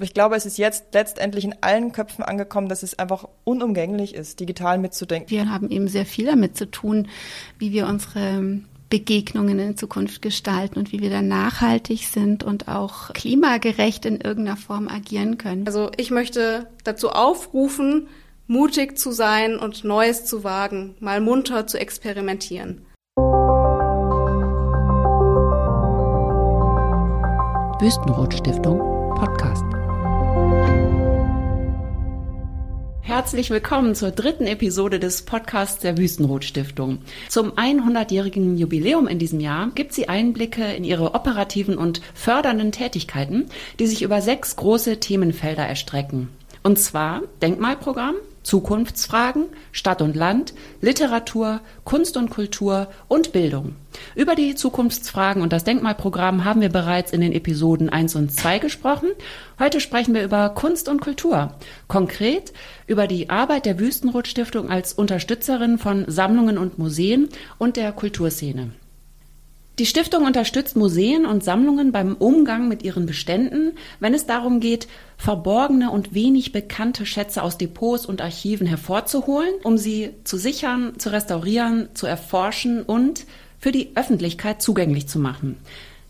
Aber ich glaube, es ist jetzt letztendlich in allen Köpfen angekommen, dass es einfach unumgänglich ist, digital mitzudenken. Wir haben eben sehr viel damit zu tun, wie wir unsere Begegnungen in Zukunft gestalten und wie wir dann nachhaltig sind und auch klimagerecht in irgendeiner Form agieren können. Also ich möchte dazu aufrufen, mutig zu sein und Neues zu wagen, mal munter zu experimentieren. Wüstenrot Stiftung Podcast. Herzlich willkommen zur dritten Episode des Podcasts der Wüstenrot Stiftung. Zum 100-jährigen Jubiläum in diesem Jahr gibt sie Einblicke in ihre operativen und fördernden Tätigkeiten, die sich über sechs große Themenfelder erstrecken. Und zwar Denkmalprogramm, Zukunftsfragen, Stadt und Land, Literatur, Kunst und Kultur und Bildung. Über die Zukunftsfragen und das Denkmalprogramm haben wir bereits in den Episoden 1 und 2 gesprochen. Heute sprechen wir über Kunst und Kultur. Konkret über die Arbeit der Wüstenrot Stiftung als Unterstützerin von Sammlungen und Museen und der Kulturszene. Die Stiftung unterstützt Museen und Sammlungen beim Umgang mit ihren Beständen, wenn es darum geht, verborgene und wenig bekannte Schätze aus Depots und Archiven hervorzuholen, um sie zu sichern, zu restaurieren, zu erforschen und für die Öffentlichkeit zugänglich zu machen.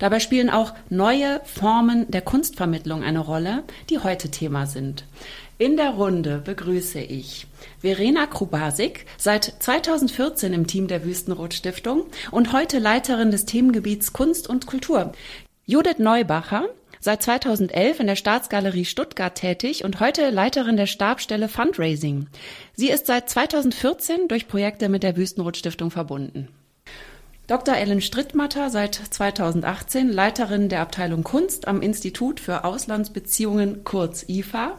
Dabei spielen auch neue Formen der Kunstvermittlung eine Rolle, die heute Thema sind. In der Runde begrüße ich Verena Krubasik, seit 2014 im Team der Wüstenrot Stiftung und heute Leiterin des Themengebiets Kunst und Kultur. Judith Neubacher, seit 2011 in der Staatsgalerie Stuttgart tätig und heute Leiterin der Stabstelle Fundraising. Sie ist seit 2014 durch Projekte mit der Wüstenrot Stiftung verbunden. Dr. Ellen Strittmatter, seit 2018 Leiterin der Abteilung Kunst am Institut für Auslandsbeziehungen kurz IFA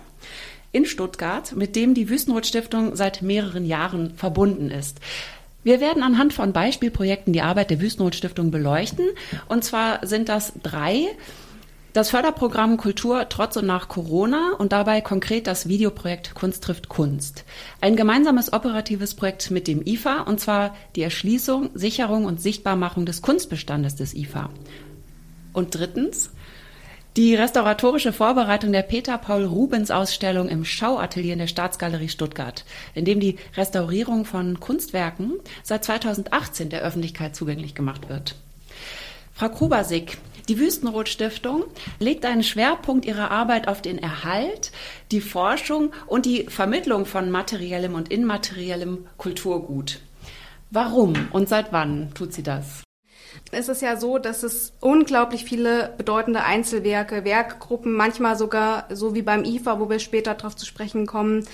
in Stuttgart, mit dem die Wüstenrot Stiftung seit mehreren Jahren verbunden ist. Wir werden anhand von Beispielprojekten die Arbeit der Wüstenrot Stiftung beleuchten. Und zwar sind das drei. Das Förderprogramm Kultur trotz und nach Corona und dabei konkret das Videoprojekt Kunst trifft Kunst. Ein gemeinsames operatives Projekt mit dem IFA und zwar die Erschließung, Sicherung und Sichtbarmachung des Kunstbestandes des IFA. Und drittens die restauratorische Vorbereitung der Peter Paul Rubens Ausstellung im Schauatelier in der Staatsgalerie Stuttgart, in dem die Restaurierung von Kunstwerken seit 2018 der Öffentlichkeit zugänglich gemacht wird. Frau Krubasik, die Wüstenrot Stiftung legt einen Schwerpunkt ihrer Arbeit auf den Erhalt, die Forschung und die Vermittlung von materiellem und immateriellem Kulturgut. Warum und seit wann tut sie das? Es ist ja so, dass es unglaublich viele bedeutende Einzelwerke, Werkgruppen, manchmal sogar so wie beim IFA, wo wir später darauf zu sprechen kommen,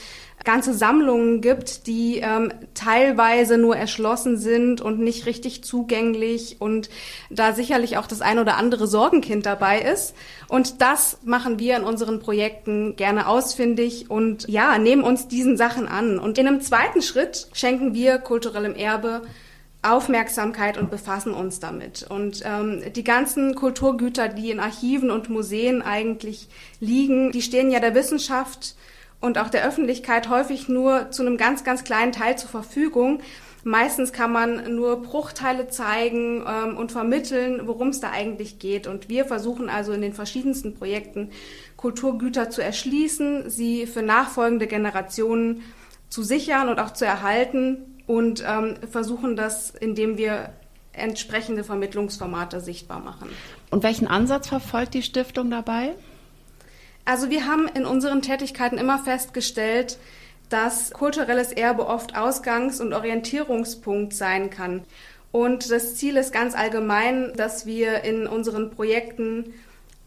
ganze Sammlungen gibt, die ähm, teilweise nur erschlossen sind und nicht richtig zugänglich und da sicherlich auch das ein oder andere Sorgenkind dabei ist. Und das machen wir in unseren Projekten gerne ausfindig und ja, nehmen uns diesen Sachen an. Und in einem zweiten Schritt schenken wir kulturellem Erbe Aufmerksamkeit und befassen uns damit. Und ähm, die ganzen Kulturgüter, die in Archiven und Museen eigentlich liegen, die stehen ja der Wissenschaft und auch der Öffentlichkeit häufig nur zu einem ganz, ganz kleinen Teil zur Verfügung. Meistens kann man nur Bruchteile zeigen ähm, und vermitteln, worum es da eigentlich geht. Und wir versuchen also in den verschiedensten Projekten Kulturgüter zu erschließen, sie für nachfolgende Generationen zu sichern und auch zu erhalten und ähm, versuchen das, indem wir entsprechende Vermittlungsformate sichtbar machen. Und welchen Ansatz verfolgt die Stiftung dabei? Also wir haben in unseren Tätigkeiten immer festgestellt, dass kulturelles Erbe oft Ausgangs- und Orientierungspunkt sein kann. Und das Ziel ist ganz allgemein, dass wir in unseren Projekten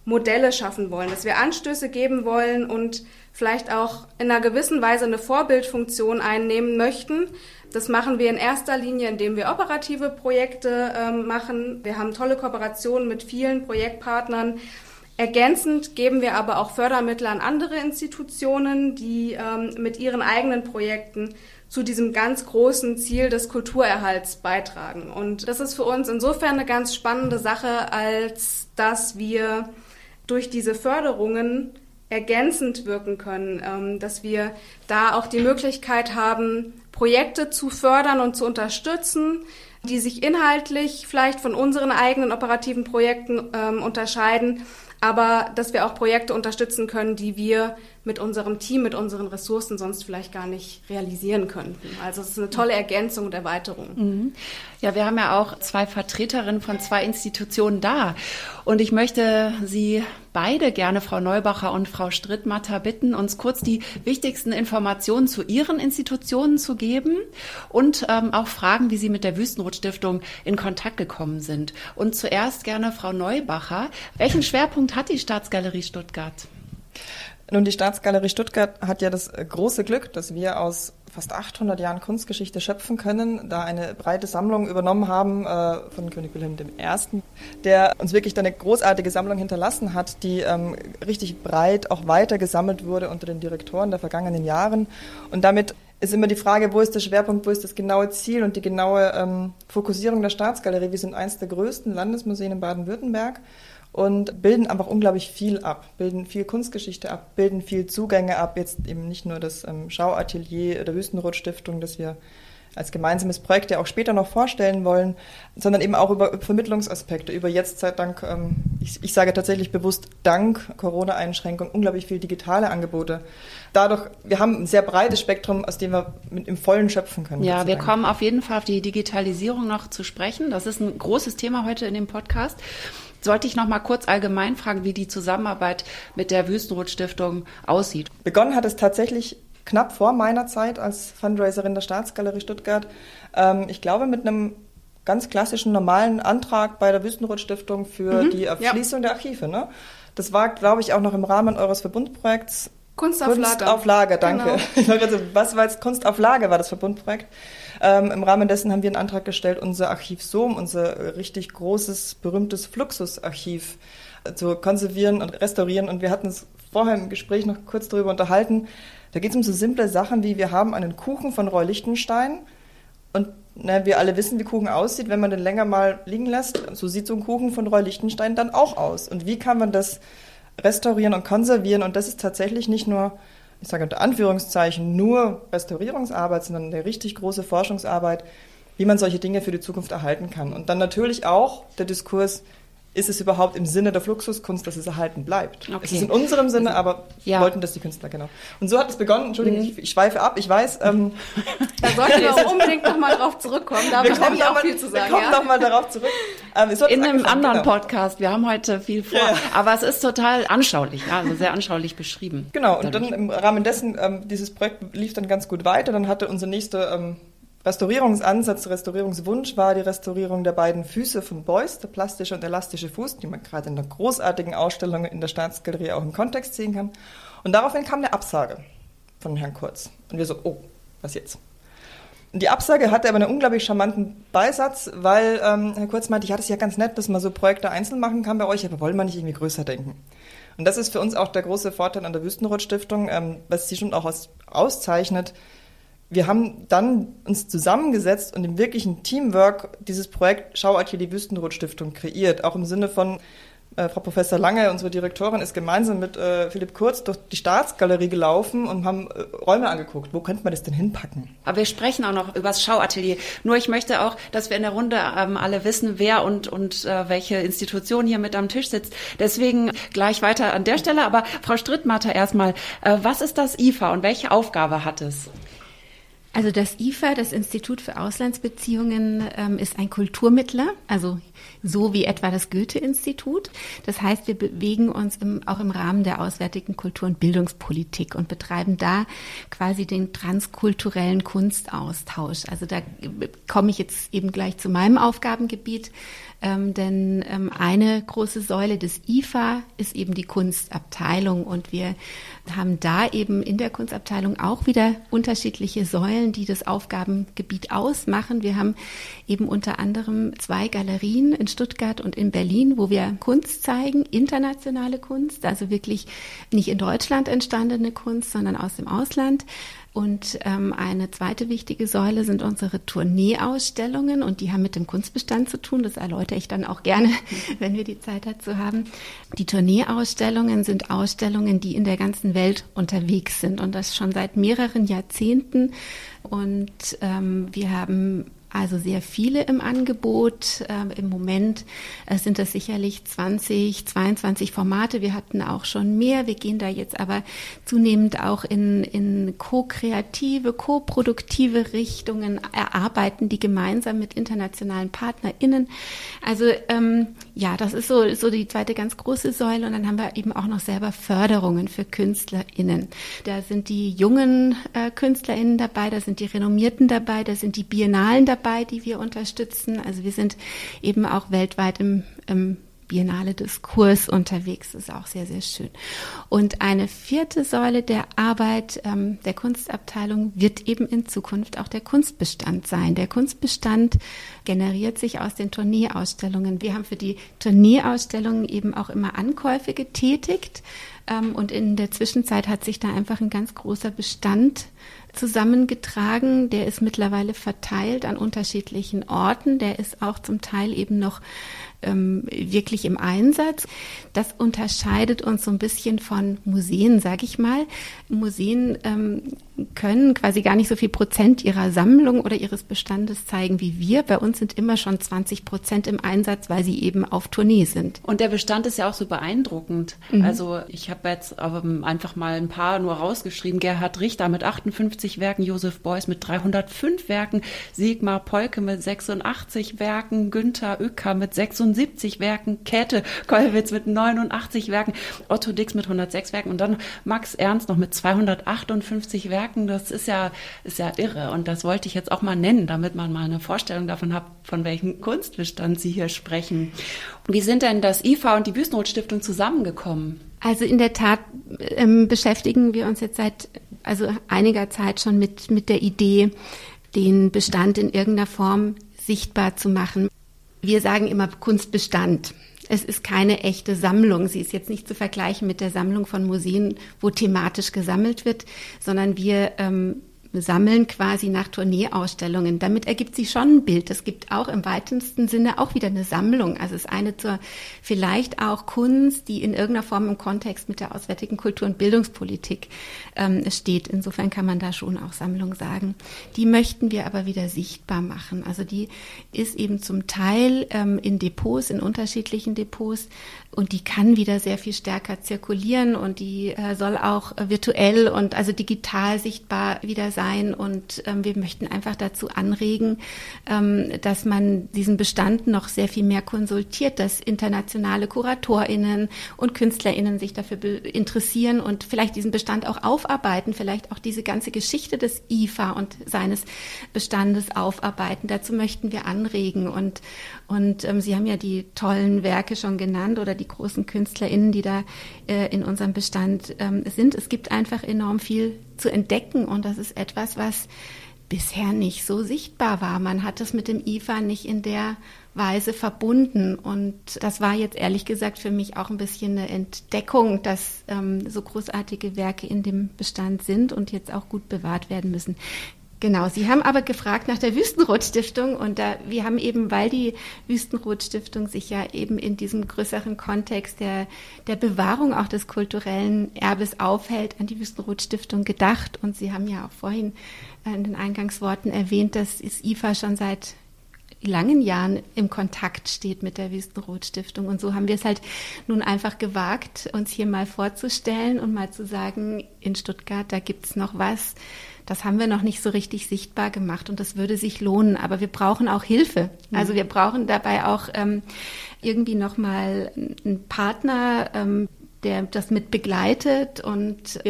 Modelle schaffen wollen, dass wir Anstöße geben wollen und vielleicht auch in einer gewissen Weise eine Vorbildfunktion einnehmen möchten, das machen wir in erster Linie, indem wir operative Projekte ähm, machen. Wir haben tolle Kooperationen mit vielen Projektpartnern. Ergänzend geben wir aber auch Fördermittel an andere Institutionen, die ähm, mit ihren eigenen Projekten zu diesem ganz großen Ziel des Kulturerhalts beitragen. Und das ist für uns insofern eine ganz spannende Sache, als dass wir durch diese Förderungen ergänzend wirken können, ähm, dass wir da auch die Möglichkeit haben, Projekte zu fördern und zu unterstützen, die sich inhaltlich vielleicht von unseren eigenen operativen Projekten ähm, unterscheiden, aber dass wir auch Projekte unterstützen können, die wir mit unserem Team, mit unseren Ressourcen sonst vielleicht gar nicht realisieren könnten. Also es ist eine tolle Ergänzung und Erweiterung. Mhm. Ja, wir haben ja auch zwei Vertreterinnen von zwei Institutionen da. Und ich möchte Sie beide gerne, Frau Neubacher und Frau Strittmatter, bitten, uns kurz die wichtigsten Informationen zu Ihren Institutionen zu geben und ähm, auch fragen, wie Sie mit der Wüstenrot-Stiftung in Kontakt gekommen sind. Und zuerst gerne Frau Neubacher. Welchen Schwerpunkt hat die Staatsgalerie Stuttgart? Nun, die Staatsgalerie Stuttgart hat ja das äh, große Glück, dass wir aus fast 800 Jahren Kunstgeschichte schöpfen können, da eine breite Sammlung übernommen haben äh, von König Wilhelm I., der uns wirklich eine großartige Sammlung hinterlassen hat, die ähm, richtig breit auch weiter gesammelt wurde unter den Direktoren der vergangenen Jahren. Und damit ist immer die Frage, wo ist der Schwerpunkt, wo ist das genaue Ziel und die genaue ähm, Fokussierung der Staatsgalerie. Wir sind eines der größten Landesmuseen in Baden-Württemberg und bilden einfach unglaublich viel ab, bilden viel Kunstgeschichte ab, bilden viel Zugänge ab, jetzt eben nicht nur das ähm, Schauatelier der Wüstenrot-Stiftung, das wir als gemeinsames Projekt ja auch später noch vorstellen wollen, sondern eben auch über Vermittlungsaspekte, über jetzt sei Dank, ähm, ich, ich, sage tatsächlich bewusst dank Corona-Einschränkung, unglaublich viel digitale Angebote. Dadurch, wir haben ein sehr breites Spektrum, aus dem wir mit im Vollen schöpfen können. Ja, wir kommen auf jeden Fall auf die Digitalisierung noch zu sprechen. Das ist ein großes Thema heute in dem Podcast. Sollte ich noch mal kurz allgemein fragen, wie die Zusammenarbeit mit der Wüstenrot-Stiftung aussieht? Begonnen hat es tatsächlich knapp vor meiner Zeit als Fundraiserin der Staatsgalerie Stuttgart. Ähm, ich glaube, mit einem ganz klassischen normalen Antrag bei der Wüstenrot-Stiftung für mhm, die Erschließung ja. der Archive. Ne? Das war, glaube ich, auch noch im Rahmen eures Verbundprojekts. Kunst auf Lager. Kunst auf Lager, danke. Genau. also, was war jetzt Kunst auf Lager, war das Verbundprojekt. Ähm, Im Rahmen dessen haben wir einen Antrag gestellt, unser Archiv SOM, unser richtig großes, berühmtes Fluxusarchiv äh, zu konservieren und restaurieren. Und wir hatten es vorher im Gespräch noch kurz darüber unterhalten. Da geht es um so simple Sachen wie, wir haben einen Kuchen von Roy Lichtenstein und na, wir alle wissen, wie Kuchen aussieht, wenn man den länger mal liegen lässt. So sieht so ein Kuchen von Roy Lichtenstein dann auch aus. Und wie kann man das restaurieren und konservieren? Und das ist tatsächlich nicht nur ich sage unter Anführungszeichen, nur Restaurierungsarbeit, sondern eine richtig große Forschungsarbeit, wie man solche Dinge für die Zukunft erhalten kann. Und dann natürlich auch der Diskurs, ist es überhaupt im Sinne der Fluxuskunst, dass es erhalten bleibt? Okay. Es ist in unserem Sinne, aber ja. wollten das die Künstler, genau. Und so hat es begonnen. Entschuldigung, mhm. ich, schweife ab, ich weiß. Ähm, da sollten wir auch unbedingt nochmal drauf zurückkommen. Da habe ich nämlich auch mal, viel zu sagen. Wir kommen ja. nochmal darauf zurück. Ähm, in einem anderen genau. Podcast. Wir haben heute viel vor. Ja. Aber es ist total anschaulich, ja, also sehr anschaulich beschrieben. Genau, und dadurch. dann im Rahmen dessen, ähm, dieses Projekt lief dann ganz gut weiter. Dann hatte unser nächster ähm, Restaurierungsansatz, Restaurierungswunsch war die Restaurierung der beiden Füße von Beuys, der plastische und elastische Fuß, die man gerade in einer großartigen Ausstellung in der Staatsgalerie auch im Kontext sehen kann. Und daraufhin kam eine Absage von Herrn Kurz. Und wir so, oh, was jetzt? Die Absage hatte aber einen unglaublich charmanten Beisatz, weil ähm, Herr Kurz meinte, ja, das ist ja ganz nett, dass man so Projekte einzeln machen kann bei euch, aber wollen wir nicht irgendwie größer denken? Und das ist für uns auch der große Vorteil an der Wüstenrot-Stiftung, ähm, was sie schon auch aus, auszeichnet wir haben dann uns zusammengesetzt und im wirklichen Teamwork dieses Projekt Schauatelier Wüstenrot Stiftung kreiert. Auch im Sinne von äh, Frau Professor Lange, unsere Direktorin, ist gemeinsam mit äh, Philipp Kurz durch die Staatsgalerie gelaufen und haben äh, Räume angeguckt. Wo könnte man das denn hinpacken? Aber wir sprechen auch noch über das Schauatelier. Nur ich möchte auch, dass wir in der Runde ähm, alle wissen, wer und, und äh, welche Institution hier mit am Tisch sitzt. Deswegen gleich weiter an der Stelle. Aber Frau Strittmatter erstmal, äh, was ist das IFA und welche Aufgabe hat es? Also das IFA, das Institut für Auslandsbeziehungen, ähm, ist ein Kulturmittler, also so wie etwa das Goethe-Institut. Das heißt, wir bewegen uns im, auch im Rahmen der auswärtigen Kultur- und Bildungspolitik und betreiben da quasi den transkulturellen Kunstaustausch. Also da komme ich jetzt eben gleich zu meinem Aufgabengebiet. Ähm, denn ähm, eine große Säule des IFA ist eben die Kunstabteilung und wir haben da eben in der Kunstabteilung auch wieder unterschiedliche Säulen, die das Aufgabengebiet ausmachen. Wir haben eben unter anderem zwei Galerien in Stuttgart und in Berlin, wo wir Kunst zeigen, internationale Kunst, also wirklich nicht in Deutschland entstandene Kunst, sondern aus dem Ausland. Und ähm, eine zweite wichtige Säule sind unsere Tourneeausstellungen und die haben mit dem Kunstbestand zu tun. Das erläutere ich dann auch gerne, wenn wir die Zeit dazu haben. Die Tourneeausstellungen sind Ausstellungen, die in der ganzen Welt unterwegs sind und das schon seit mehreren Jahrzehnten. Und ähm, wir haben also sehr viele im Angebot. Ähm, Im Moment äh, sind das sicherlich 20, 22 Formate. Wir hatten auch schon mehr. Wir gehen da jetzt aber zunehmend auch in, in co-kreative, co-produktive Richtungen, erarbeiten die gemeinsam mit internationalen PartnerInnen. Also ähm, ja, das ist so, so die zweite ganz große Säule. Und dann haben wir eben auch noch selber Förderungen für KünstlerInnen. Da sind die jungen äh, KünstlerInnen dabei, da sind die Renommierten dabei, da sind die Biennalen dabei die wir unterstützen. Also wir sind eben auch weltweit im, im Biennale Diskurs unterwegs. Ist auch sehr, sehr schön. Und eine vierte Säule der Arbeit ähm, der Kunstabteilung wird eben in Zukunft auch der Kunstbestand sein. Der Kunstbestand generiert sich aus den Tourneeausstellungen. Wir haben für die Tourneeausstellungen eben auch immer Ankäufe getätigt. Ähm, und in der Zwischenzeit hat sich da einfach ein ganz großer Bestand zusammengetragen. Der ist mittlerweile verteilt an unterschiedlichen Orten. Der ist auch zum Teil eben noch ähm, wirklich im Einsatz. Das unterscheidet uns so ein bisschen von Museen, sage ich mal. Museen ähm, können quasi gar nicht so viel Prozent ihrer Sammlung oder ihres Bestandes zeigen wie wir. Bei uns sind immer schon 20 Prozent im Einsatz, weil sie eben auf Tournee sind. Und der Bestand ist ja auch so beeindruckend. Mhm. Also ich habe jetzt einfach mal ein paar nur rausgeschrieben. Gerhard Richter mit 58 Werken, Josef Beuys mit 305 Werken, Sigmar Polke mit 86 Werken, Günther Oecker mit 76 Werken, Käthe Kollwitz mit 89 Werken, Otto Dix mit 106 Werken und dann Max Ernst noch mit 258 Werken das ist ja, ist ja irre. Und das wollte ich jetzt auch mal nennen, damit man mal eine Vorstellung davon hat, von welchem Kunstbestand Sie hier sprechen. Wie sind denn das IFA und die Wüstenrot-Stiftung zusammengekommen? Also in der Tat ähm, beschäftigen wir uns jetzt seit also einiger Zeit schon mit, mit der Idee, den Bestand in irgendeiner Form sichtbar zu machen. Wir sagen immer Kunstbestand. Es ist keine echte Sammlung. Sie ist jetzt nicht zu vergleichen mit der Sammlung von Museen, wo thematisch gesammelt wird, sondern wir ähm, sammeln quasi nach Tourneeausstellungen. Damit ergibt sich schon ein Bild. Es gibt auch im weitesten Sinne auch wieder eine Sammlung. Also es ist eine zur vielleicht auch Kunst, die in irgendeiner Form im Kontext mit der auswärtigen Kultur- und Bildungspolitik ähm, steht. Insofern kann man da schon auch Sammlung sagen. Die möchten wir aber wieder sichtbar machen. Also die ist eben zum Teil ähm, in Depots, in unterschiedlichen Depots und die kann wieder sehr viel stärker zirkulieren und die äh, soll auch virtuell und also digital sichtbar wieder sein und ähm, wir möchten einfach dazu anregen, ähm, dass man diesen Bestand noch sehr viel mehr konsultiert, dass internationale KuratorInnen und KünstlerInnen sich dafür interessieren und vielleicht diesen Bestand auch aufarbeiten, vielleicht auch diese ganze Geschichte des IFA und seines Bestandes aufarbeiten. Dazu möchten wir anregen und und ähm, Sie haben ja die tollen Werke schon genannt oder die großen KünstlerInnen, die da äh, in unserem Bestand ähm, sind. Es gibt einfach enorm viel zu entdecken und das ist etwas, was bisher nicht so sichtbar war. Man hat es mit dem IFA nicht in der Weise verbunden. Und das war jetzt ehrlich gesagt für mich auch ein bisschen eine Entdeckung, dass ähm, so großartige Werke in dem Bestand sind und jetzt auch gut bewahrt werden müssen. Genau, Sie haben aber gefragt nach der Wüstenrot-Stiftung und da, wir haben eben, weil die Wüstenrot-Stiftung sich ja eben in diesem größeren Kontext der, der Bewahrung auch des kulturellen Erbes aufhält, an die Wüstenrot-Stiftung gedacht. Und Sie haben ja auch vorhin in den Eingangsworten erwähnt, dass das IFA schon seit langen Jahren im Kontakt steht mit der Wüstenrot-Stiftung. Und so haben wir es halt nun einfach gewagt, uns hier mal vorzustellen und mal zu sagen, in Stuttgart, da gibt's noch was, das haben wir noch nicht so richtig sichtbar gemacht und das würde sich lohnen. Aber wir brauchen auch Hilfe. Mhm. Also wir brauchen dabei auch ähm, irgendwie nochmal einen Partner, ähm, der das mit begleitet und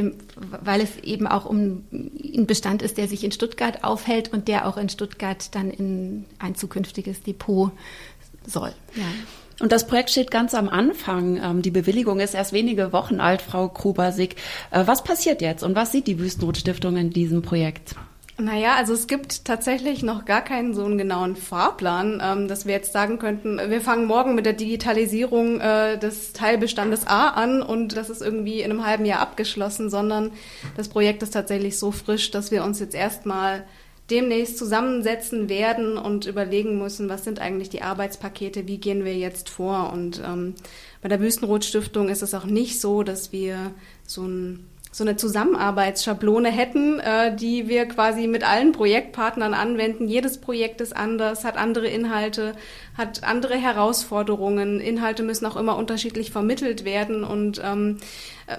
weil es eben auch um ein Bestand ist, der sich in Stuttgart aufhält und der auch in Stuttgart dann in ein zukünftiges Depot soll. Ja. Und das Projekt steht ganz am Anfang. Ähm, die Bewilligung ist erst wenige Wochen alt, Frau Krubasig. Äh, was passiert jetzt und was sieht die Wüstenrot-Stiftung in diesem Projekt? Naja, also es gibt tatsächlich noch gar keinen so einen genauen Fahrplan, ähm, dass wir jetzt sagen könnten, wir fangen morgen mit der Digitalisierung äh, des Teilbestandes A an und das ist irgendwie in einem halben Jahr abgeschlossen, sondern das Projekt ist tatsächlich so frisch, dass wir uns jetzt erstmal demnächst zusammensetzen werden und überlegen müssen, was sind eigentlich die Arbeitspakete, wie gehen wir jetzt vor. Und ähm, bei der Wüstenrot Stiftung ist es auch nicht so, dass wir so ein so eine Zusammenarbeitsschablone hätten, äh, die wir quasi mit allen Projektpartnern anwenden. Jedes Projekt ist anders, hat andere Inhalte, hat andere Herausforderungen. Inhalte müssen auch immer unterschiedlich vermittelt werden und ähm,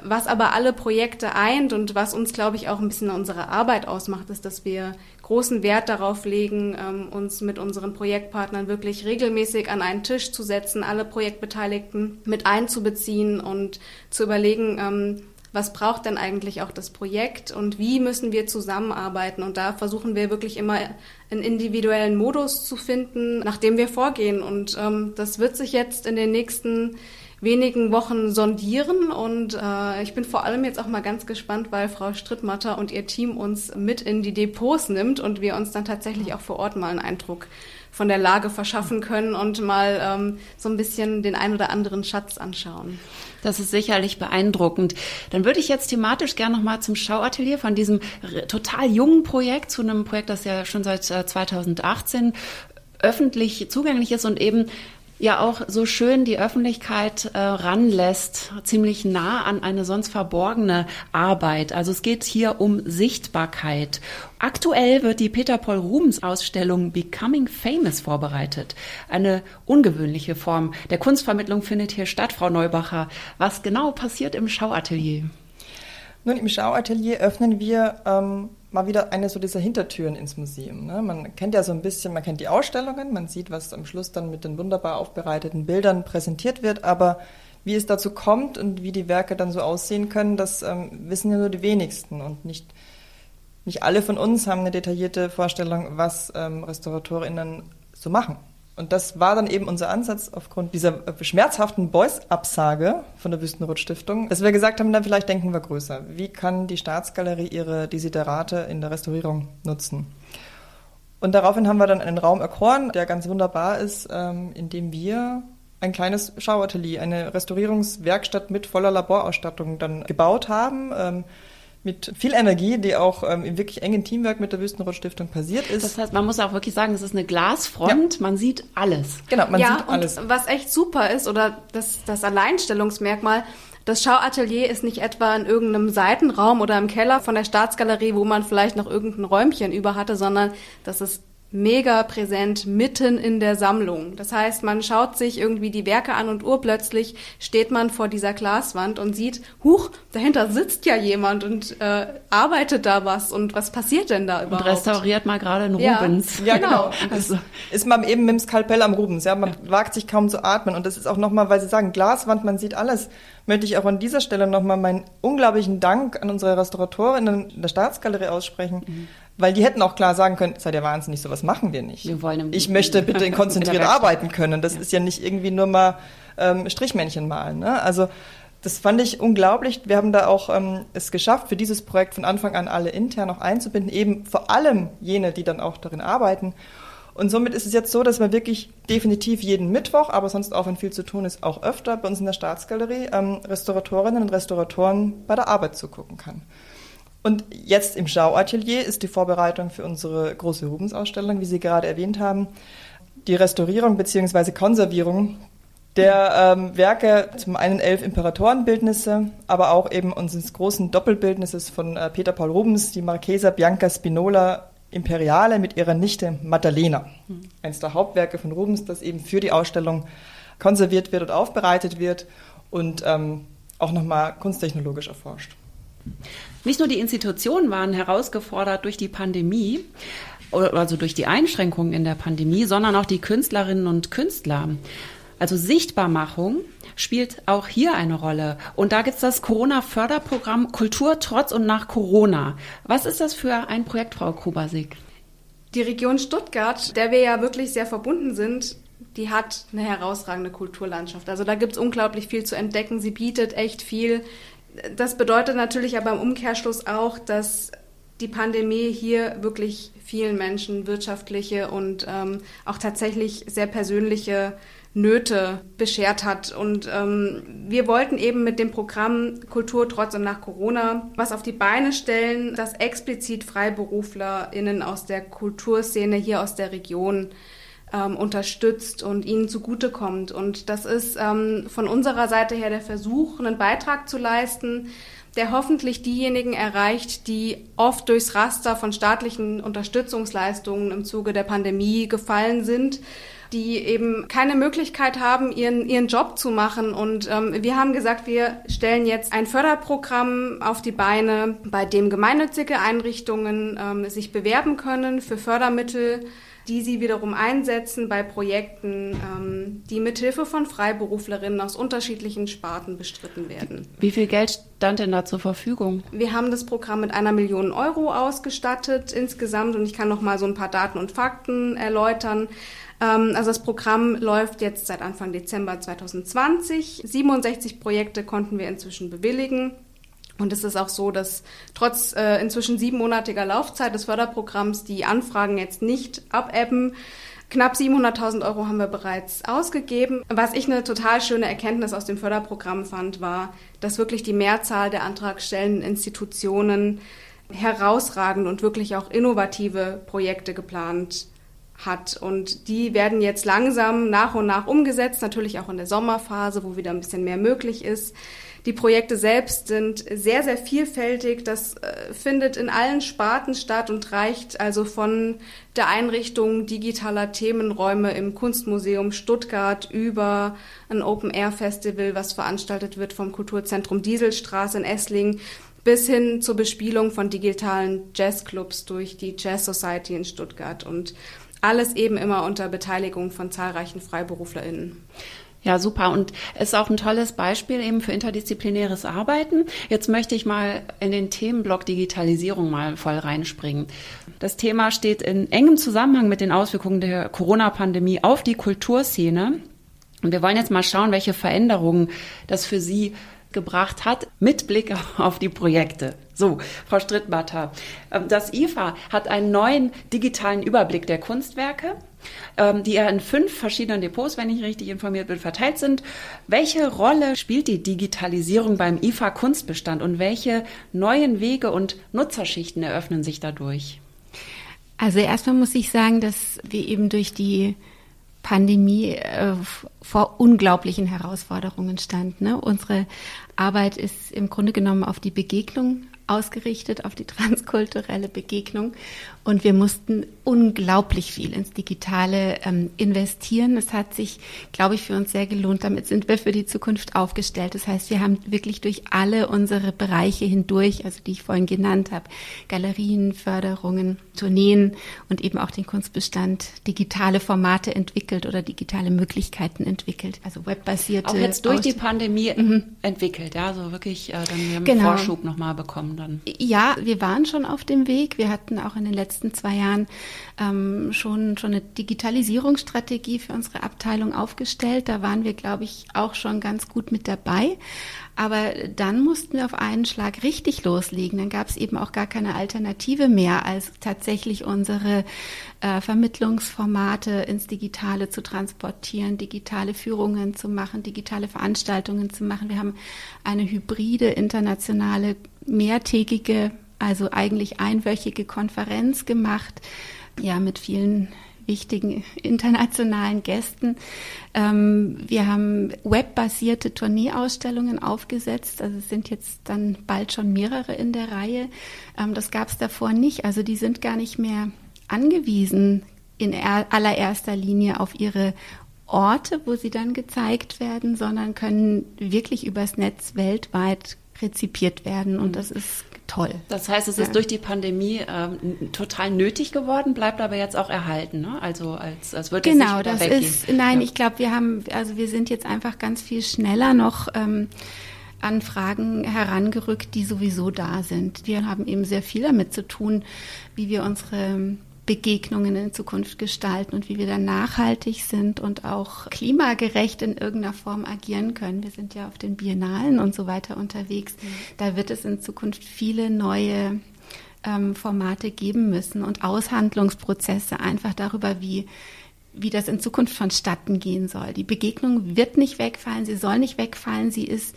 was aber alle Projekte eint und was uns, glaube ich, auch ein bisschen unsere Arbeit ausmacht, ist, dass wir großen Wert darauf legen, ähm, uns mit unseren Projektpartnern wirklich regelmäßig an einen Tisch zu setzen, alle Projektbeteiligten mit einzubeziehen und zu überlegen, ähm, was braucht denn eigentlich auch das Projekt und wie müssen wir zusammenarbeiten. Und da versuchen wir wirklich immer einen individuellen Modus zu finden, nach dem wir vorgehen. Und ähm, das wird sich jetzt in den nächsten wenigen Wochen sondieren und äh, ich bin vor allem jetzt auch mal ganz gespannt, weil Frau Strittmatter und ihr Team uns mit in die Depots nimmt und wir uns dann tatsächlich auch vor Ort mal einen Eindruck von der Lage verschaffen können und mal ähm, so ein bisschen den ein oder anderen Schatz anschauen. Das ist sicherlich beeindruckend. Dann würde ich jetzt thematisch gerne noch mal zum Schauatelier von diesem total jungen Projekt zu einem Projekt, das ja schon seit 2018 äh, öffentlich zugänglich ist und eben ja auch so schön die Öffentlichkeit äh, ranlässt, ziemlich nah an eine sonst verborgene Arbeit. Also es geht hier um Sichtbarkeit. Aktuell wird die Peter Paul Rubens Ausstellung Becoming Famous vorbereitet. Eine ungewöhnliche Form der Kunstvermittlung findet hier statt, Frau Neubacher. Was genau passiert im Schauatelier? Nun, im Schauatelier öffnen wir ähm, mal wieder eine so dieser Hintertüren ins Museum. Ne? Man kennt ja so ein bisschen, man kennt die Ausstellungen, man sieht, was am Schluss dann mit den wunderbar aufbereiteten Bildern präsentiert wird, aber wie es dazu kommt und wie die Werke dann so aussehen können, das ähm, wissen ja nur die wenigsten und nicht, nicht alle von uns haben eine detaillierte Vorstellung, was ähm, RestauratorInnen so machen. Und das war dann eben unser Ansatz aufgrund dieser schmerzhaften Beuys-Absage von der Wüstenrot-Stiftung, dass wir gesagt haben, dann vielleicht denken wir größer. Wie kann die Staatsgalerie ihre Desiderate in der Restaurierung nutzen? Und daraufhin haben wir dann einen Raum erkoren, der ganz wunderbar ist, ähm, in dem wir ein kleines Schauatelier, eine Restaurierungswerkstatt mit voller Laborausstattung dann gebaut haben. Mit viel Energie, die auch ähm, im wirklich engen Teamwork mit der Wüstenrot-Stiftung passiert ist. Das heißt, man muss auch wirklich sagen, es ist eine Glasfront, ja. man sieht alles. Genau, man ja, sieht alles. Und was echt super ist, oder das, das Alleinstellungsmerkmal, das Schauatelier ist nicht etwa in irgendeinem Seitenraum oder im Keller von der Staatsgalerie, wo man vielleicht noch irgendein Räumchen über hatte, sondern das ist mega präsent mitten in der Sammlung. Das heißt, man schaut sich irgendwie die Werke an und urplötzlich steht man vor dieser Glaswand und sieht, huch, dahinter sitzt ja jemand und äh, arbeitet da was und was passiert denn da überhaupt? Und restauriert mal gerade einen Rubens. Ja, ja genau. genau. Also. Ist man eben mit dem Skalpell am Rubens, ja, man ja. wagt sich kaum zu atmen und das ist auch nochmal, weil Sie sagen, Glaswand, man sieht alles, möchte ich auch an dieser Stelle nochmal meinen unglaublichen Dank an unsere Restauratorinnen der Staatsgalerie aussprechen, mhm weil die hätten auch klar sagen können, seid ihr wahnsinnig, sowas machen wir nicht. Wir wollen ich möchte bitte konzentriert arbeiten können. Das ja. ist ja nicht irgendwie nur mal ähm, Strichmännchen malen. Ne? Also das fand ich unglaublich. Wir haben da auch ähm, es geschafft, für dieses Projekt von Anfang an alle intern auch einzubinden, eben vor allem jene, die dann auch darin arbeiten. Und somit ist es jetzt so, dass man wirklich definitiv jeden Mittwoch, aber sonst auch, wenn viel zu tun ist, auch öfter bei uns in der Staatsgalerie ähm, Restauratorinnen und Restauratoren bei der Arbeit zugucken kann. Und jetzt im Schauatelier ist die Vorbereitung für unsere große Rubens-Ausstellung, wie Sie gerade erwähnt haben, die Restaurierung bzw. Konservierung der ähm, Werke, zum einen elf Imperatorenbildnisse, aber auch eben unseres großen Doppelbildnisses von äh, Peter Paul Rubens, die Marchesa Bianca Spinola Imperiale mit ihrer Nichte Maddalena. Mhm. Eines der Hauptwerke von Rubens, das eben für die Ausstellung konserviert wird und aufbereitet wird und ähm, auch nochmal kunsttechnologisch erforscht. Nicht nur die Institutionen waren herausgefordert durch die Pandemie, also durch die Einschränkungen in der Pandemie, sondern auch die Künstlerinnen und Künstler. Also Sichtbarmachung spielt auch hier eine Rolle. Und da gibt es das Corona-Förderprogramm Kultur trotz und nach Corona. Was ist das für ein Projekt, Frau Kubasik? Die Region Stuttgart, der wir ja wirklich sehr verbunden sind, die hat eine herausragende Kulturlandschaft. Also da gibt es unglaublich viel zu entdecken. Sie bietet echt viel das bedeutet natürlich aber im Umkehrschluss auch, dass die Pandemie hier wirklich vielen Menschen wirtschaftliche und ähm, auch tatsächlich sehr persönliche Nöte beschert hat. Und ähm, wir wollten eben mit dem Programm Kultur trotz und nach Corona was auf die Beine stellen, das explizit FreiberuflerInnen aus der Kulturszene hier aus der Region ähm, unterstützt und ihnen zugutekommt. Und das ist ähm, von unserer Seite her der Versuch, einen Beitrag zu leisten, der hoffentlich diejenigen erreicht, die oft durchs Raster von staatlichen Unterstützungsleistungen im Zuge der Pandemie gefallen sind die eben keine Möglichkeit haben, ihren, ihren Job zu machen. Und ähm, wir haben gesagt, wir stellen jetzt ein Förderprogramm auf die Beine, bei dem gemeinnützige Einrichtungen ähm, sich bewerben können für Fördermittel die sie wiederum einsetzen bei Projekten, ähm, die mithilfe von Freiberuflerinnen aus unterschiedlichen Sparten bestritten werden. Wie viel Geld stand denn da zur Verfügung? Wir haben das Programm mit einer Million Euro ausgestattet insgesamt und ich kann noch mal so ein paar Daten und Fakten erläutern. Ähm, also das Programm läuft jetzt seit Anfang Dezember 2020. 67 Projekte konnten wir inzwischen bewilligen. Und es ist auch so, dass trotz äh, inzwischen siebenmonatiger Laufzeit des Förderprogramms die Anfragen jetzt nicht abebben. Knapp 700.000 Euro haben wir bereits ausgegeben. Was ich eine total schöne Erkenntnis aus dem Förderprogramm fand, war, dass wirklich die Mehrzahl der antragstellenden Institutionen herausragend und wirklich auch innovative Projekte geplant hat. Und die werden jetzt langsam nach und nach umgesetzt, natürlich auch in der Sommerphase, wo wieder ein bisschen mehr möglich ist. Die Projekte selbst sind sehr, sehr vielfältig. Das äh, findet in allen Sparten statt und reicht also von der Einrichtung digitaler Themenräume im Kunstmuseum Stuttgart über ein Open-Air-Festival, was veranstaltet wird vom Kulturzentrum Dieselstraße in Esslingen, bis hin zur Bespielung von digitalen Jazzclubs durch die Jazz Society in Stuttgart und alles eben immer unter Beteiligung von zahlreichen FreiberuflerInnen. Ja, super. Und es ist auch ein tolles Beispiel eben für interdisziplinäres Arbeiten. Jetzt möchte ich mal in den Themenblock Digitalisierung mal voll reinspringen. Das Thema steht in engem Zusammenhang mit den Auswirkungen der Corona-Pandemie auf die Kulturszene. Und wir wollen jetzt mal schauen, welche Veränderungen das für Sie gebracht hat, mit Blick auf die Projekte. So, Frau Strittmatter, ähm, das IFA hat einen neuen digitalen Überblick der Kunstwerke, ähm, die ja in fünf verschiedenen Depots, wenn ich richtig informiert bin, verteilt sind. Welche Rolle spielt die Digitalisierung beim IFA Kunstbestand und welche neuen Wege und Nutzerschichten eröffnen sich dadurch? Also erstmal muss ich sagen, dass wir eben durch die Pandemie äh, vor unglaublichen Herausforderungen stand. Ne? Unsere Arbeit ist im Grunde genommen auf die Begegnung ausgerichtet auf die transkulturelle Begegnung. Und wir mussten unglaublich viel ins Digitale ähm, investieren. Es hat sich, glaube ich, für uns sehr gelohnt. Damit sind wir für die Zukunft aufgestellt. Das heißt, wir haben wirklich durch alle unsere Bereiche hindurch, also die ich vorhin genannt habe, Galerien, Förderungen, Tourneen und eben auch den Kunstbestand, digitale Formate entwickelt oder digitale Möglichkeiten entwickelt, also webbasierte. Auch jetzt durch die Pandemie mhm. entwickelt, ja, so wirklich äh, dann wir haben genau. Vorschub nochmal bekommen dann. Ja, wir waren schon auf dem Weg. Wir hatten auch in den letzten zwei Jahren ähm, schon, schon eine Digitalisierungsstrategie für unsere Abteilung aufgestellt. Da waren wir, glaube ich, auch schon ganz gut mit dabei. Aber dann mussten wir auf einen Schlag richtig loslegen. Dann gab es eben auch gar keine Alternative mehr, als tatsächlich unsere äh, Vermittlungsformate ins Digitale zu transportieren, digitale Führungen zu machen, digitale Veranstaltungen zu machen. Wir haben eine hybride internationale mehrtägige, also eigentlich einwöchige Konferenz gemacht, ja, mit vielen wichtigen internationalen Gästen. Ähm, wir haben webbasierte Tourneeausstellungen aufgesetzt. Also es sind jetzt dann bald schon mehrere in der Reihe. Ähm, das gab es davor nicht. Also die sind gar nicht mehr angewiesen in allererster Linie auf ihre Orte, wo sie dann gezeigt werden, sondern können wirklich übers Netz weltweit rezipiert werden und das ist toll. Das heißt, es ist ja. durch die Pandemie ähm, total nötig geworden, bleibt aber jetzt auch erhalten, ne? Also als, als würde genau, es nicht das weggehen. ist nein, ja. ich glaube, wir haben also wir sind jetzt einfach ganz viel schneller noch ähm, an Fragen herangerückt, die sowieso da sind. Wir haben eben sehr viel damit zu tun, wie wir unsere Begegnungen in Zukunft gestalten und wie wir dann nachhaltig sind und auch klimagerecht in irgendeiner Form agieren können. Wir sind ja auf den Biennalen und so weiter unterwegs. Mhm. Da wird es in Zukunft viele neue ähm, Formate geben müssen und Aushandlungsprozesse einfach darüber, wie wie das in Zukunft vonstatten gehen soll. Die Begegnung wird nicht wegfallen, sie soll nicht wegfallen, sie ist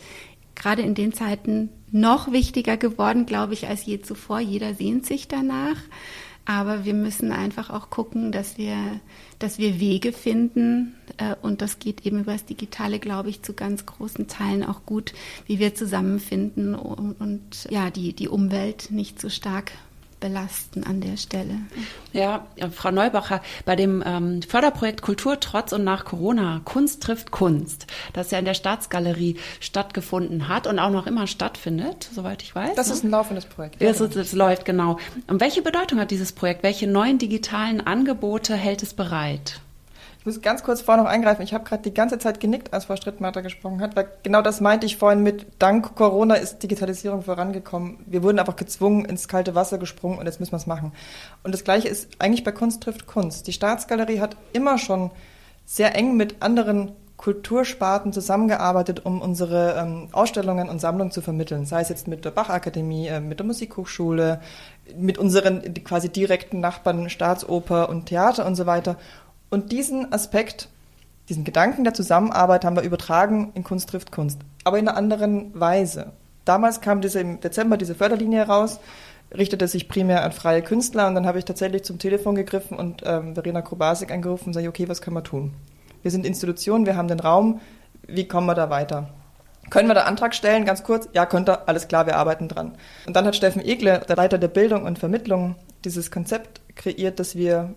gerade in den Zeiten noch wichtiger geworden, glaube ich, als je zuvor. Jeder sehnt sich danach. Aber wir müssen einfach auch gucken, dass wir, dass wir Wege finden, äh, und das geht eben über das Digitale, glaube ich, zu ganz großen Teilen auch gut, wie wir zusammenfinden und, und ja, die, die Umwelt nicht so stark belasten an der Stelle. Ja, Frau Neubacher, bei dem ähm, Förderprojekt Kultur trotz und nach Corona, Kunst trifft Kunst, das ja in der Staatsgalerie stattgefunden hat und auch noch immer stattfindet, soweit ich weiß. Das ne? ist ein laufendes Projekt. Ja, das, das läuft, genau. Und welche Bedeutung hat dieses Projekt? Welche neuen digitalen Angebote hält es bereit? Ich muss ganz kurz vorher noch eingreifen. Ich habe gerade die ganze Zeit genickt, als Frau Strittmatter gesprochen hat, weil genau das meinte ich vorhin mit, dank Corona ist Digitalisierung vorangekommen. Wir wurden einfach gezwungen, ins kalte Wasser gesprungen und jetzt müssen wir es machen. Und das Gleiche ist eigentlich bei Kunst trifft Kunst. Die Staatsgalerie hat immer schon sehr eng mit anderen Kultursparten zusammengearbeitet, um unsere ähm, Ausstellungen und Sammlungen zu vermitteln. Sei es jetzt mit der Bachakademie, äh, mit der Musikhochschule, mit unseren quasi direkten Nachbarn Staatsoper und Theater und so weiter. Und diesen Aspekt, diesen Gedanken der Zusammenarbeit haben wir übertragen in Kunst trifft Kunst, aber in einer anderen Weise. Damals kam diese, im Dezember diese Förderlinie heraus, richtete sich primär an freie Künstler und dann habe ich tatsächlich zum Telefon gegriffen und ähm, Verena Krobasik angerufen und sage, okay, was können wir tun? Wir sind Institution, wir haben den Raum, wie kommen wir da weiter? Können wir da Antrag stellen, ganz kurz? Ja, könnt ihr, alles klar, wir arbeiten dran. Und dann hat Steffen Egle, der Leiter der Bildung und Vermittlung, dieses Konzept kreiert, dass wir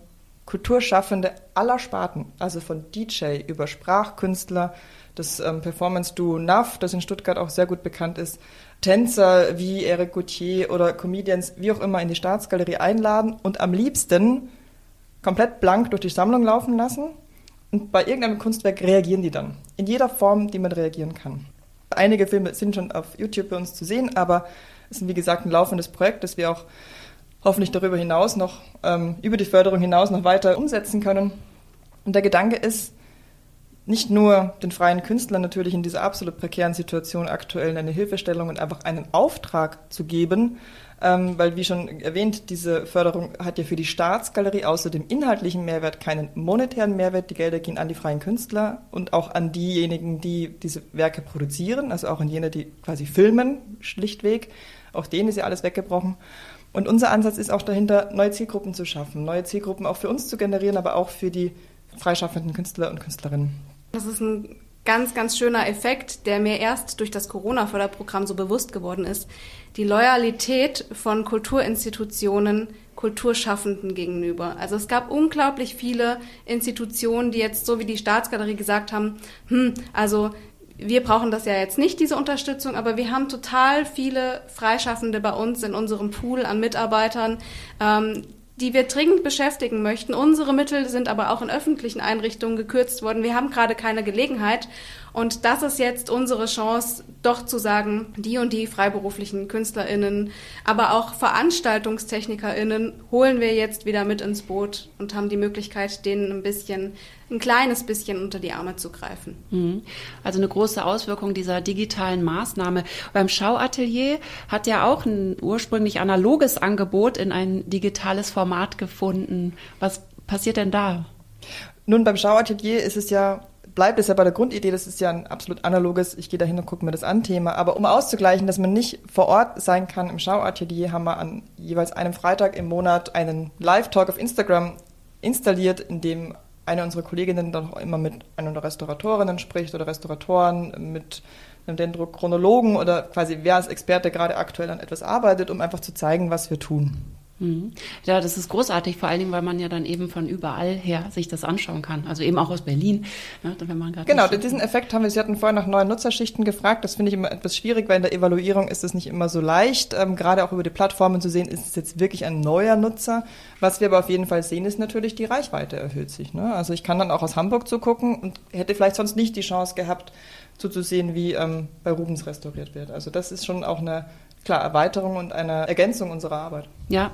Kulturschaffende aller Sparten, also von DJ über Sprachkünstler, das ähm, Performance-Duo NAF, das in Stuttgart auch sehr gut bekannt ist, Tänzer wie Eric Gauthier oder Comedians, wie auch immer, in die Staatsgalerie einladen und am liebsten komplett blank durch die Sammlung laufen lassen. Und bei irgendeinem Kunstwerk reagieren die dann. In jeder Form, die man reagieren kann. Einige Filme sind schon auf YouTube bei uns zu sehen, aber es ist, wie gesagt, ein laufendes Projekt, das wir auch hoffentlich darüber hinaus noch, ähm, über die Förderung hinaus noch weiter umsetzen können. Und der Gedanke ist, nicht nur den freien Künstlern natürlich in dieser absolut prekären Situation aktuell eine Hilfestellung und einfach einen Auftrag zu geben, ähm, weil wie schon erwähnt, diese Förderung hat ja für die Staatsgalerie außer dem inhaltlichen Mehrwert keinen monetären Mehrwert. Die Gelder gehen an die freien Künstler und auch an diejenigen, die diese Werke produzieren, also auch an jene, die quasi filmen, schlichtweg. Auch denen ist ja alles weggebrochen. Und unser Ansatz ist auch dahinter, neue Zielgruppen zu schaffen, neue Zielgruppen auch für uns zu generieren, aber auch für die freischaffenden Künstler und Künstlerinnen. Das ist ein ganz, ganz schöner Effekt, der mir erst durch das Corona-Förderprogramm so bewusst geworden ist. Die Loyalität von Kulturinstitutionen Kulturschaffenden gegenüber. Also es gab unglaublich viele Institutionen, die jetzt so wie die Staatsgalerie gesagt haben, hm, also wir brauchen das ja jetzt nicht, diese Unterstützung, aber wir haben total viele Freischaffende bei uns in unserem Pool an Mitarbeitern, ähm, die wir dringend beschäftigen möchten. Unsere Mittel sind aber auch in öffentlichen Einrichtungen gekürzt worden. Wir haben gerade keine Gelegenheit. Und das ist jetzt unsere Chance, doch zu sagen, die und die freiberuflichen KünstlerInnen, aber auch VeranstaltungstechnikerInnen holen wir jetzt wieder mit ins Boot und haben die Möglichkeit, denen ein bisschen, ein kleines bisschen unter die Arme zu greifen. Mhm. Also eine große Auswirkung dieser digitalen Maßnahme. Beim Schauatelier hat ja auch ein ursprünglich analoges Angebot in ein digitales Format gefunden. Was passiert denn da? Nun, beim Schauatelier ist es ja bleibt es ja bei der Grundidee, das ist ja ein absolut analoges, ich gehe da hin und gucke mir das an Thema. Aber um auszugleichen, dass man nicht vor Ort sein kann im Schauatelier, haben wir an jeweils einem Freitag im Monat einen Live-Talk auf Instagram installiert, in dem eine unserer Kolleginnen dann auch immer mit einer der Restauratorinnen spricht oder Restauratoren, mit einem Dendrochronologen oder quasi wer als Experte gerade aktuell an etwas arbeitet, um einfach zu zeigen, was wir tun. Mhm. Ja, das ist großartig, vor allen Dingen, weil man ja dann eben von überall her sich das anschauen kann. Also eben auch aus Berlin. Ne, wenn man genau, diesen Effekt haben wir, Sie hatten vorhin nach neuen Nutzerschichten gefragt. Das finde ich immer etwas schwierig, weil in der Evaluierung ist es nicht immer so leicht, ähm, gerade auch über die Plattformen zu sehen, ist es jetzt wirklich ein neuer Nutzer. Was wir aber auf jeden Fall sehen, ist natürlich, die Reichweite erhöht sich. Ne? Also ich kann dann auch aus Hamburg zugucken und hätte vielleicht sonst nicht die Chance gehabt, zuzusehen, wie ähm, bei Rubens restauriert wird. Also das ist schon auch eine klar Erweiterung und eine Ergänzung unserer Arbeit. Ja.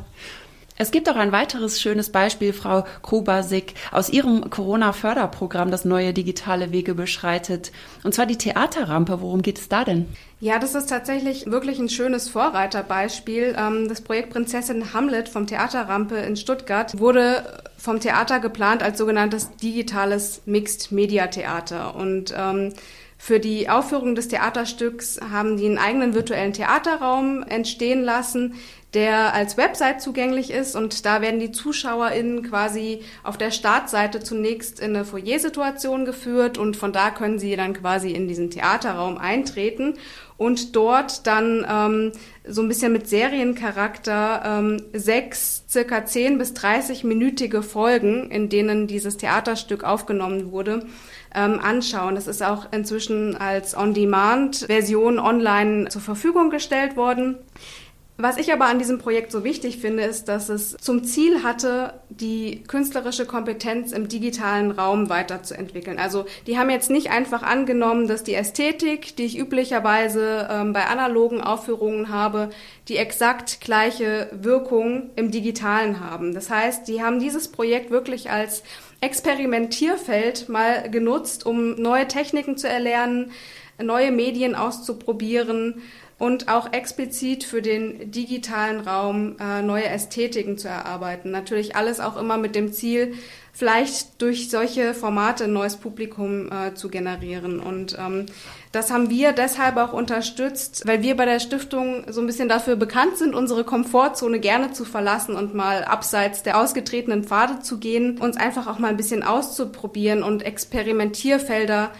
Es gibt auch ein weiteres schönes Beispiel, Frau Krubasik, aus Ihrem Corona-Förderprogramm, das neue digitale Wege beschreitet. Und zwar die Theaterrampe. Worum geht es da denn? Ja, das ist tatsächlich wirklich ein schönes Vorreiterbeispiel. Ähm, das Projekt Prinzessin Hamlet vom Theaterrampe in Stuttgart wurde vom Theater geplant als sogenanntes digitales Mixed-Media-Theater. Und ähm, Für die Aufführung des Theaterstücks haben die einen eigenen virtuellen Theaterraum entstehen lassen, der als Website zugänglich ist. Und da werden die ZuschauerInnen quasi auf der Startseite zunächst in eine Foyer-Situation geführt. Und von da können sie dann quasi in diesen Theaterraum eintreten. Und dort dann ähm, so ein bisschen mit Seriencharakter ähm, sechs, circa zehn bis dreißig minütige Folgen, in denen dieses Theaterstück aufgenommen wurde, ähm, anschauen. Das ist auch inzwischen als On-Demand-Version online zur Verfügung gestellt worden. Was ich aber an diesem Projekt so wichtig finde, ist, dass es zum Ziel hatte, die künstlerische Kompetenz im digitalen Raum weiterzuentwickeln. Also die haben jetzt nicht einfach angenommen, dass die Ästhetik, die ich üblicherweise ähm, bei analogen Aufführungen habe, die exakt gleiche Wirkung im digitalen haben. Das heißt, die haben dieses Projekt wirklich als Experimentierfeld mal genutzt, um neue Techniken zu erlernen, neue Medien auszuprobieren und auch explizit für den digitalen Raum äh, neue Ästhetiken zu erarbeiten. Natürlich alles auch immer mit dem Ziel, vielleicht durch solche Formate ein neues Publikum äh, zu generieren. Und ähm, das haben wir deshalb auch unterstützt, weil wir bei der Stiftung so ein bisschen dafür bekannt sind, unsere Komfortzone gerne zu verlassen und mal abseits der ausgetretenen Pfade zu gehen, uns einfach auch mal ein bisschen auszuprobieren und Experimentierfelder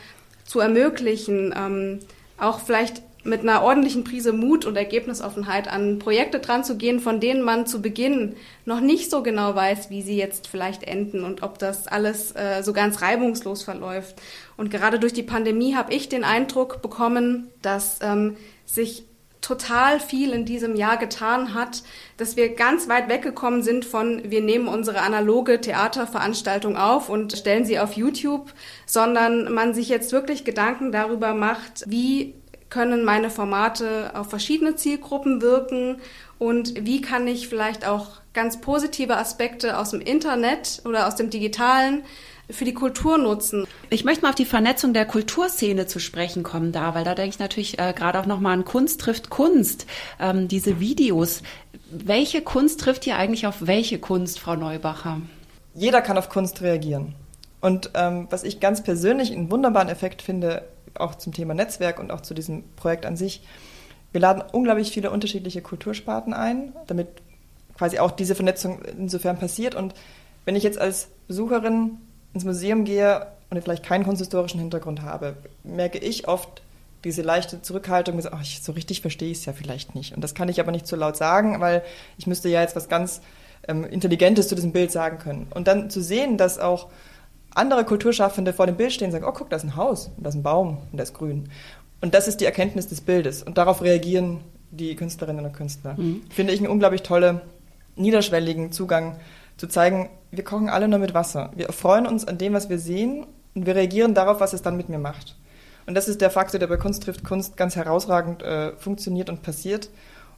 zu ermöglichen. Ähm, auch vielleicht mit einer ordentlichen Prise Mut und Ergebnisoffenheit an Projekte dran zu gehen, von denen man zu Beginn noch nicht so genau weiß, wie sie jetzt vielleicht enden und ob das alles äh, so ganz reibungslos verläuft. Und gerade durch die Pandemie habe ich den Eindruck bekommen, dass ähm, sich total viel in diesem Jahr getan hat, dass wir ganz weit weggekommen sind von, wir nehmen unsere analoge Theaterveranstaltung auf und stellen sie auf YouTube, sondern man sich jetzt wirklich Gedanken darüber macht, wie können meine Formate auf verschiedene Zielgruppen wirken und wie kann ich vielleicht auch ganz positive Aspekte aus dem Internet oder aus dem digitalen für die Kultur nutzen. Ich möchte mal auf die Vernetzung der Kulturszene zu sprechen kommen da, weil da denke ich natürlich äh, gerade auch nochmal an Kunst trifft Kunst, ähm, diese Videos. Welche Kunst trifft hier eigentlich auf welche Kunst, Frau Neubacher? Jeder kann auf Kunst reagieren. Und ähm, was ich ganz persönlich einen wunderbaren Effekt finde, auch zum Thema Netzwerk und auch zu diesem Projekt an sich. Wir laden unglaublich viele unterschiedliche Kultursparten ein, damit quasi auch diese Vernetzung insofern passiert. Und wenn ich jetzt als Besucherin ins Museum gehe und vielleicht keinen kunsthistorischen Hintergrund habe, merke ich oft diese leichte Zurückhaltung, ach, so richtig verstehe ich es ja vielleicht nicht. Und das kann ich aber nicht so laut sagen, weil ich müsste ja jetzt was ganz ähm, Intelligentes zu diesem Bild sagen können. Und dann zu sehen, dass auch andere Kulturschaffende vor dem Bild stehen und sagen, oh guck, da ist ein Haus, da ist ein Baum und da ist grün. Und das ist die Erkenntnis des Bildes. Und darauf reagieren die Künstlerinnen und Künstler. Mhm. Finde ich einen unglaublich tolle, niederschwelligen Zugang zu zeigen, wir kochen alle nur mit Wasser. Wir freuen uns an dem, was wir sehen und wir reagieren darauf, was es dann mit mir macht. Und das ist der Faktor, der bei Kunst trifft Kunst ganz herausragend äh, funktioniert und passiert.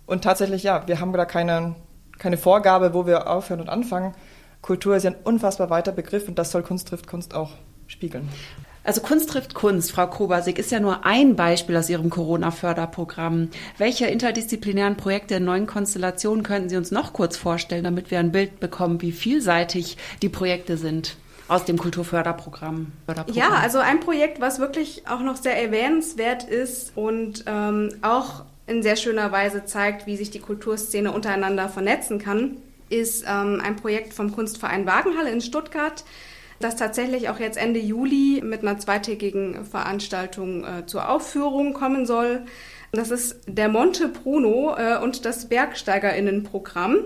Und tatsächlich, ja, wir haben da keine, keine Vorgabe, wo wir aufhören und anfangen, Kultur ist ja ein unfassbar weiter Begriff und das soll Kunst trifft Kunst auch spiegeln. Also Kunst trifft Kunst, Frau Kobasik, ist ja nur ein Beispiel aus Ihrem Corona-Förderprogramm. Welche interdisziplinären Projekte in neuen Konstellationen könnten Sie uns noch kurz vorstellen, damit wir ein Bild bekommen, wie vielseitig die Projekte sind? aus dem Kulturförderprogramm. Ja, also ein Projekt, was wirklich auch noch sehr erwähnenswert ist und ähm, auch in sehr schöner Weise zeigt, wie sich die Kulturszene untereinander vernetzen kann, ist ähm, ein Projekt vom Kunstverein Wagenhalle in Stuttgart, das tatsächlich auch jetzt Ende Juli mit einer zweitägigen Veranstaltung äh, zur Aufführung kommen soll. Das ist der Monte Bruno äh, und das Bergsteigerinnenprogramm.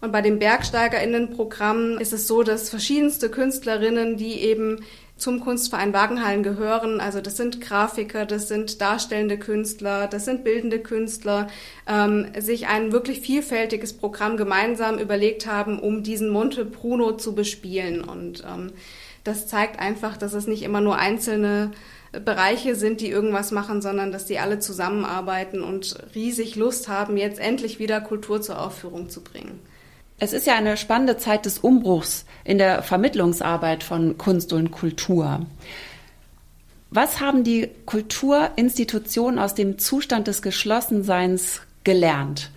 Und bei dem Bergsteigerinnenprogramm ist es so, dass verschiedenste Künstlerinnen, die eben zum Kunstverein Wagenhallen gehören. Also das sind Grafiker, das sind darstellende Künstler, das sind bildende Künstler, ähm, sich ein wirklich vielfältiges Programm gemeinsam überlegt haben, um diesen Monte Bruno zu bespielen. Und ähm, das zeigt einfach, dass es nicht immer nur einzelne Bereiche sind, die irgendwas machen, sondern dass die alle zusammenarbeiten und riesig Lust haben, jetzt endlich wieder Kultur zur Aufführung zu bringen. Es ist ja eine spannende Zeit des Umbruchs in der Vermittlungsarbeit von Kunst und Kultur. Was haben die Kulturinstitutionen aus dem Zustand des Geschlossenseins gelernt?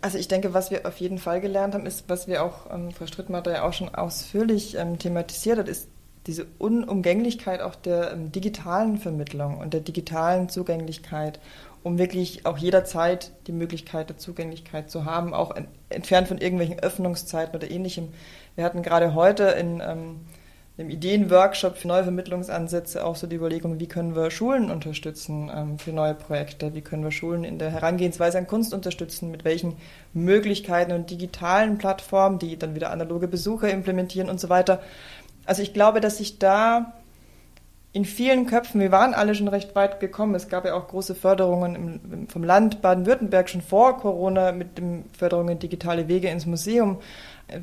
Also ich denke, was wir auf jeden Fall gelernt haben, ist, was wir auch, ähm, Frau Strittmatter ja auch schon ausführlich ähm, thematisiert hat, ist diese Unumgänglichkeit auch der ähm, digitalen Vermittlung und der digitalen Zugänglichkeit, um wirklich auch jederzeit die Möglichkeit der Zugänglichkeit zu haben, auch entfernt von irgendwelchen Öffnungszeiten oder ähnlichem. Wir hatten gerade heute in ähm, einem Ideenworkshop für neue Vermittlungsansätze auch so die Überlegung, wie können wir Schulen unterstützen ähm, für neue Projekte, wie können wir Schulen in der Herangehensweise an Kunst unterstützen, mit welchen Möglichkeiten und digitalen Plattformen, die dann wieder analoge Besucher implementieren und so weiter. Also ich glaube, dass sich da in vielen Köpfen, wir waren alle schon recht weit gekommen. Es gab ja auch große Förderungen im, vom Land Baden-Württemberg schon vor Corona mit den Förderungen digitale Wege ins Museum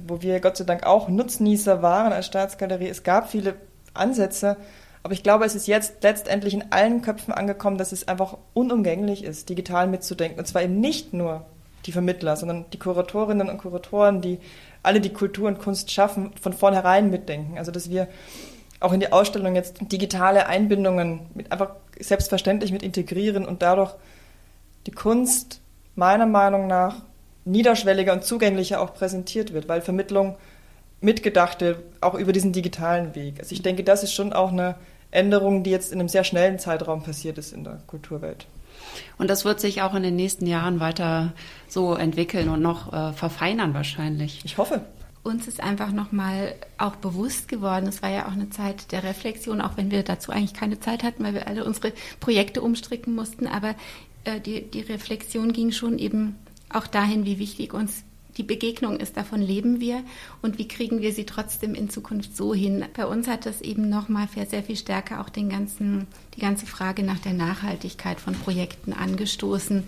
wo wir Gott sei Dank auch Nutznießer waren als Staatsgalerie. Es gab viele Ansätze, aber ich glaube, es ist jetzt letztendlich in allen Köpfen angekommen, dass es einfach unumgänglich ist, digital mitzudenken. Und zwar eben nicht nur die Vermittler, sondern die Kuratorinnen und Kuratoren, die alle die Kultur und Kunst schaffen, von vornherein mitdenken. Also dass wir auch in die Ausstellung jetzt digitale Einbindungen mit einfach selbstverständlich mit integrieren und dadurch die Kunst meiner Meinung nach niederschwelliger und zugänglicher auch präsentiert wird, weil Vermittlung mitgedacht wird, auch über diesen digitalen Weg. Also ich denke, das ist schon auch eine Änderung, die jetzt in einem sehr schnellen Zeitraum passiert ist in der Kulturwelt. Und das wird sich auch in den nächsten Jahren weiter so entwickeln und noch äh, verfeinern wahrscheinlich. Ich hoffe. Uns ist einfach nochmal auch bewusst geworden, es war ja auch eine Zeit der Reflexion, auch wenn wir dazu eigentlich keine Zeit hatten, weil wir alle unsere Projekte umstricken mussten, aber äh, die, die Reflexion ging schon eben auch dahin, wie wichtig uns die Begegnung ist, davon leben wir und wie kriegen wir sie trotzdem in Zukunft so hin. Bei uns hat das eben nochmal sehr viel stärker auch den ganzen, die ganze Frage nach der Nachhaltigkeit von Projekten angestoßen.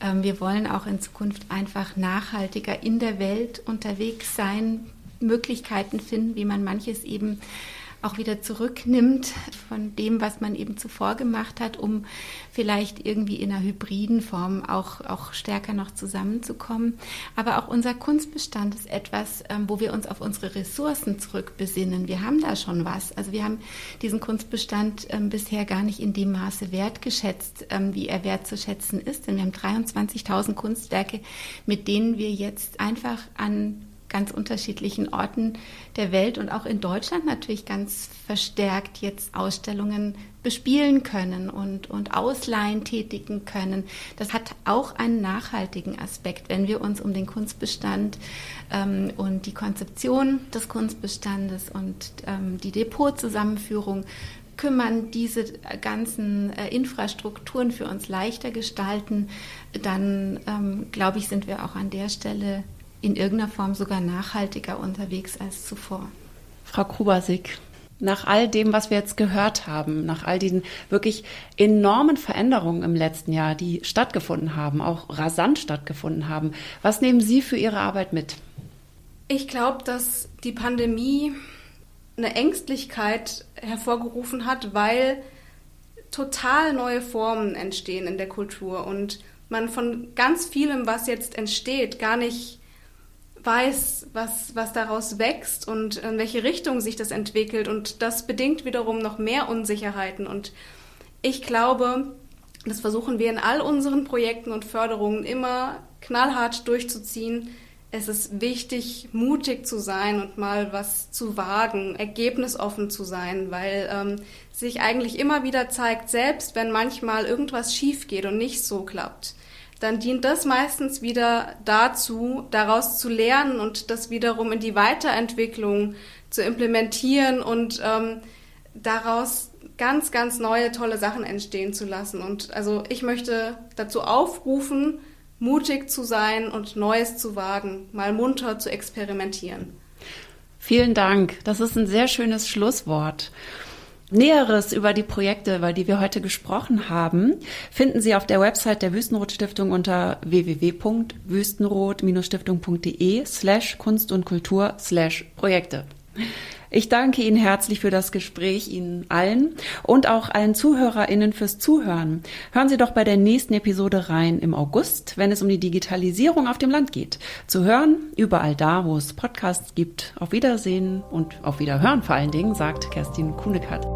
Ähm, wir wollen auch in Zukunft einfach nachhaltiger in der Welt unterwegs sein, Möglichkeiten finden, wie man manches eben auch wieder zurücknimmt von dem, was man eben zuvor gemacht hat, um vielleicht irgendwie in einer hybriden Form auch, auch stärker noch zusammenzukommen. Aber auch unser Kunstbestand ist etwas, ähm, wo wir uns auf unsere Ressourcen zurückbesinnen. Wir haben da schon was. Also wir haben diesen Kunstbestand ähm, bisher gar nicht in dem Maße wertgeschätzt, ähm, wie er wertzuschätzen ist. Denn wir haben 23.000 Kunstwerke, mit denen wir jetzt einfach an ganz unterschiedlichen Orten der Welt und auch in Deutschland natürlich ganz verstärkt jetzt Ausstellungen bespielen können und, und Ausleihen tätigen können. Das hat auch einen nachhaltigen Aspekt, wenn wir uns um den Kunstbestand ähm, und die Konzeption des Kunstbestandes und ähm, die Depotzusammenführung kümmern, diese ganzen äh, Infrastrukturen für uns leichter gestalten, dann ähm, glaube ich, sind wir auch an der Stelle in irgendeiner Form sogar nachhaltiger unterwegs als zuvor. Frau Krubasik, nach all dem, was wir jetzt gehört haben, nach all diesen wirklich enormen Veränderungen im letzten Jahr, die stattgefunden haben, auch rasant stattgefunden haben, was nehmen Sie für Ihre Arbeit mit? Ich glaube, dass die Pandemie eine Ängstlichkeit hervorgerufen hat, weil total neue Formen entstehen in der Kultur und man von ganz vielem, was jetzt entsteht, gar nicht weiß, was, was daraus wächst und in welche Richtung sich das entwickelt. Und das bedingt wiederum noch mehr Unsicherheiten. Und ich glaube, das versuchen wir in all unseren Projekten und Förderungen immer knallhart durchzuziehen. Es ist wichtig, mutig zu sein und mal was zu wagen, ergebnisoffen zu sein, weil ähm, sich eigentlich immer wieder zeigt, selbst wenn manchmal irgendwas schief geht und nicht so klappt, dann dient das meistens wieder dazu, daraus zu lernen und das wiederum in die Weiterentwicklung zu implementieren und ähm, daraus ganz, ganz neue, tolle Sachen entstehen zu lassen. Und also ich möchte dazu aufrufen, mutig zu sein und Neues zu wagen, mal munter zu experimentieren. Vielen Dank. Das ist ein sehr schönes Schlusswort. Näheres über die Projekte, über die wir heute gesprochen haben, finden Sie auf der Website der Wüstenrot Stiftung unter www.wüstenrot-stiftung.de slash Kunst und Kultur slash Projekte. Ich danke Ihnen herzlich für das Gespräch, Ihnen allen und auch allen ZuhörerInnen fürs Zuhören. Hören Sie doch bei der nächsten Episode rein im August, wenn es um die Digitalisierung auf dem Land geht. Zu hören, überall da, wo es Podcasts gibt. Auf Wiedersehen und auf Wiederhören vor allen Dingen, sagt Kerstin Kuhnekert.